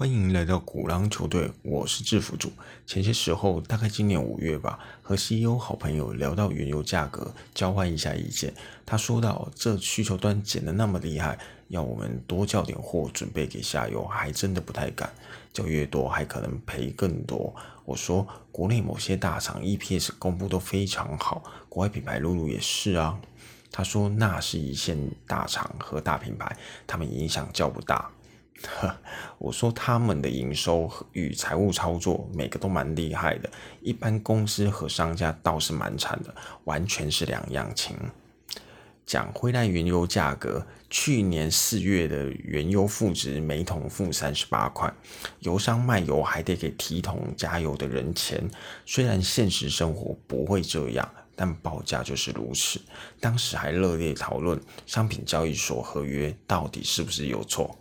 欢迎来到古狼球队，我是制服组。前些时候，大概今年五月吧，和 CEO 好朋友聊到原油价格，交换一下意见。他说到，这需求端减的那么厉害，要我们多叫点货准备给下游，还真的不太敢。叫越多，还可能赔更多。我说，国内某些大厂 EPS 公布都非常好，国外品牌露露也是啊。他说，那是一线大厂和大品牌，他们影响较不大。呵，我说他们的营收与财务操作每个都蛮厉害的，一般公司和商家倒是蛮惨的，完全是两样情。讲回来，原油价格，去年四月的原油负值每桶负三十八块，油商卖油还得给提桶加油的人钱。虽然现实生活不会这样，但报价就是如此。当时还热烈讨论商品交易所合约到底是不是有错。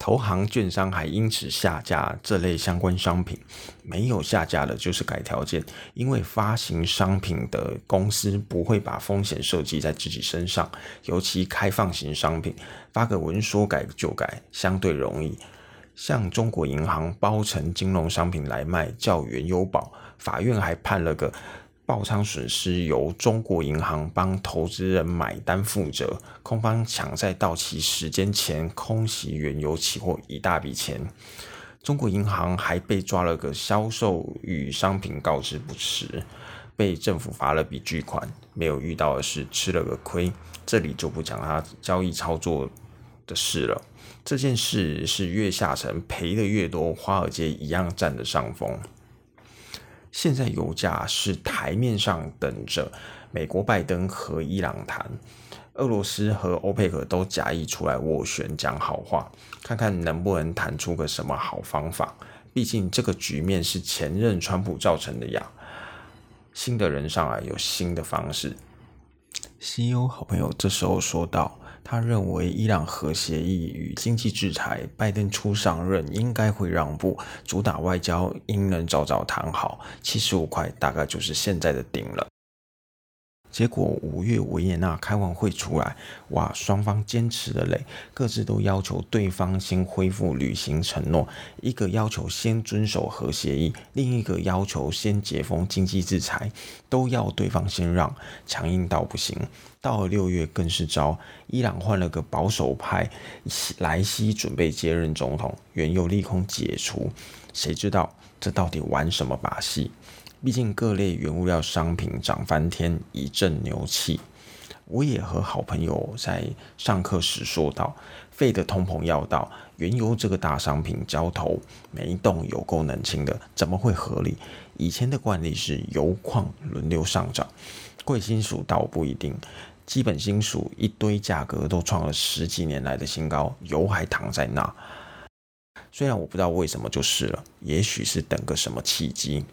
投行券商还因此下架这类相关商品，没有下架的就是改条件，因为发行商品的公司不会把风险设计在自己身上，尤其开放型商品，发个文说改就改，相对容易。像中国银行包成金融商品来卖，叫原优宝，法院还判了个。爆仓损失由中国银行帮投资人买单负责，空方抢在到期时间前空袭原油期货一大笔钱。中国银行还被抓了个销售与商品告知不实，被政府罚了笔巨款。没有遇到的是吃了个亏，这里就不讲他交易操作的事了。这件事是越下沉赔的越多，华尔街一样占着上风。现在油价是台面上等着美国拜登和伊朗谈，俄罗斯和欧佩克都假意出来斡旋讲好话，看看能不能谈出个什么好方法。毕竟这个局面是前任川普造成的呀，新的人上来有新的方式。CEO 好朋友这时候说道。他认为伊朗核协议与经济制裁，拜登初上任应该会让步，主打外交应能早早谈好。七十五块大概就是现在的顶了。结果五月维也纳开完会出来，哇，双方坚持的嘞，各自都要求对方先恢复履行承诺，一个要求先遵守核协议，另一个要求先解封经济制裁，都要对方先让，强硬到不行。到了六月更是糟，伊朗换了个保守派莱西准备接任总统，原油利空解除，谁知道这到底玩什么把戏？毕竟各类原物料商品涨翻天，一阵牛气。我也和好朋友在上课时说到，费的通膨要到，原油这个大商品交投没动，有够冷清的，怎么会合理？以前的惯例是油矿轮流上涨，贵金属倒不一定，基本金属一堆价格都创了十几年来的新高，油还躺在那。虽然我不知道为什么就是了，也许是等个什么契机。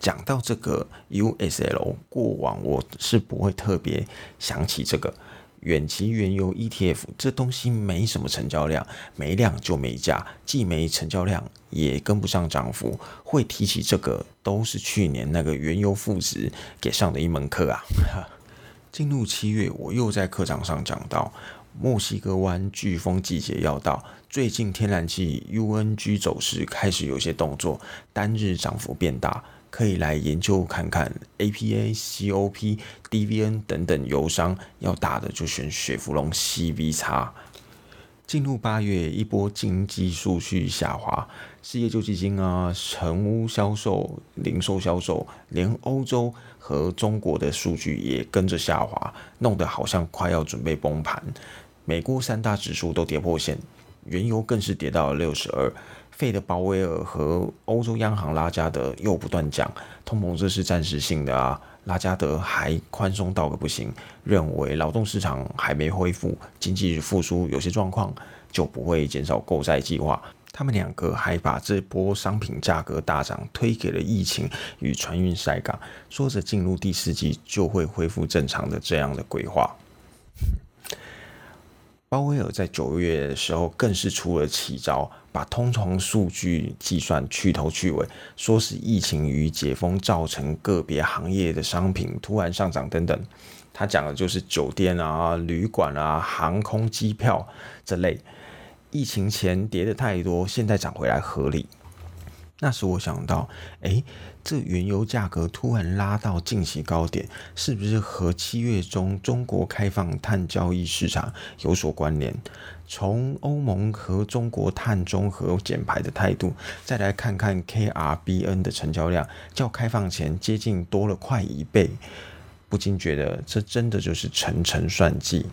讲到这个 USL，过往我是不会特别想起这个远期原油 ETF，这东西没什么成交量，没量就没价，既没成交量也跟不上涨幅。会提起这个，都是去年那个原油负值给上的一门课啊。进入七月，我又在课堂上讲到墨西哥湾飓风季节要到，最近天然气 UNG 走势开始有些动作，单日涨幅变大。可以来研究看看，APA、COP、DVN 等等油商要打的就选雪佛龙 CV 叉。进入八月，一波经济数据下滑，失业救济金啊、成屋销售、零售销售，连欧洲和中国的数据也跟着下滑，弄得好像快要准备崩盘。美国三大指数都跌破线，原油更是跌到了六十二。费的鲍威尔和欧洲央行拉加德又不断讲，通膨这是暂时性的啊。拉加德还宽松到个不行，认为劳动市场还没恢复，经济复苏有些状况，就不会减少购债计划。他们两个还把这波商品价格大涨推给了疫情与船运塞港，说着进入第四季就会恢复正常的这样的规划。鲍威尔在九月的时候更是出了奇招，把通膨数据计算去头去尾，说是疫情与解封造成个别行业的商品突然上涨等等。他讲的就是酒店啊、旅馆啊、航空机票这类。疫情前跌的太多，现在涨回来合理。那时我想到，哎，这原油价格突然拉到近期高点，是不是和七月中中国开放碳交易市场有所关联？从欧盟和中国碳中和减排的态度，再来看看 KRBN 的成交量，较开放前接近多了快一倍，不禁觉得这真的就是层层算计。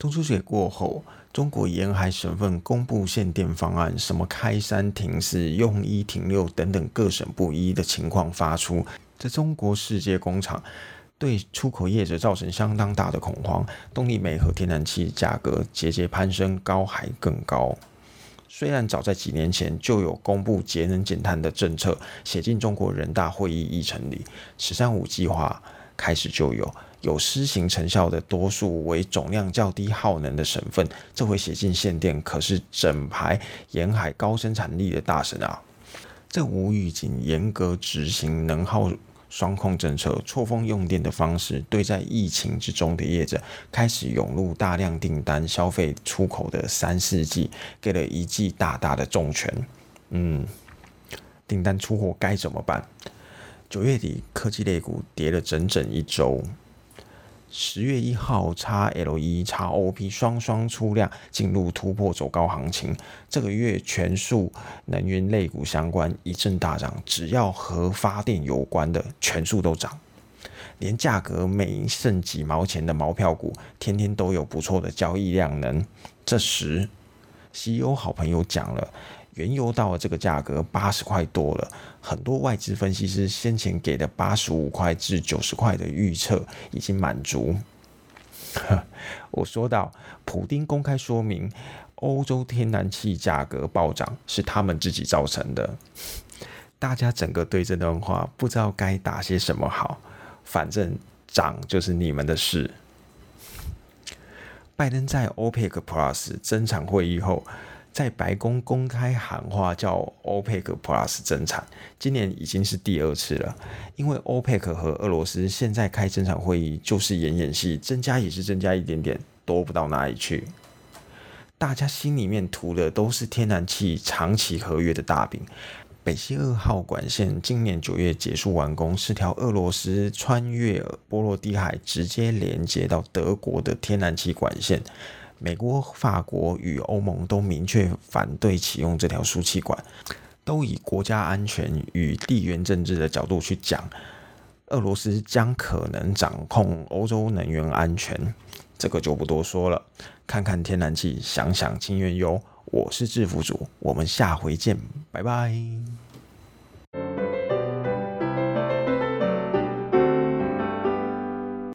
中秋节过后。中国沿海省份公布限电方案，什么开山停四、用一停六等等各省不一的情况发出，在中国世界工厂对出口业者造成相当大的恐慌，动力煤和天然气价格节节攀升，高还更高。虽然早在几年前就有公布节能减碳的政策，写进中国人大会议议程里，“十三五”计划开始就有。有施行成效的多数为总量较低、耗能的省份，这回写进限电，可是整排沿海高生产力的大省啊！这无预警严格执行能耗双控政策，错峰用电的方式，对在疫情之中的业者开始涌入大量订单、消费出口的三四季，给了一记大大的重拳。嗯，订单出货该怎么办？九月底科技类股跌了整整一周。十月一号，XLE、XOP 双双出量，进入突破走高行情。这个月全数能源类股相关一阵大涨，只要和发电有关的全数都涨，连价格每剩几毛钱的毛票股，天天都有不错的交易量能。这时，CEO 好朋友讲了。原油到了这个价格八十块多了，很多外资分析师先前给的八十五块至九十块的预测已经满足。我说到，普丁公开说明，欧洲天然气价格暴涨是他们自己造成的。大家整个对这段话不知道该打些什么好，反正涨就是你们的事。拜登在 OPEC Plus 增产会议后。在白宫公开喊话，叫 OPEC Plus 增产，今年已经是第二次了。因为 OPEC 和俄罗斯现在开增产会议，就是演演戏，增加也是增加一点点，多不到哪里去。大家心里面涂的都是天然气长期合约的大饼。北溪二号管线今年九月结束完工，是条俄罗斯穿越波罗的海，直接连接到德国的天然气管线。美国、法国与欧盟都明确反对启用这条输气管，都以国家安全与地缘政治的角度去讲，俄罗斯将可能掌控欧洲能源安全，这个就不多说了。看看天然气，想想清原油。我是制服组，我们下回见，拜拜。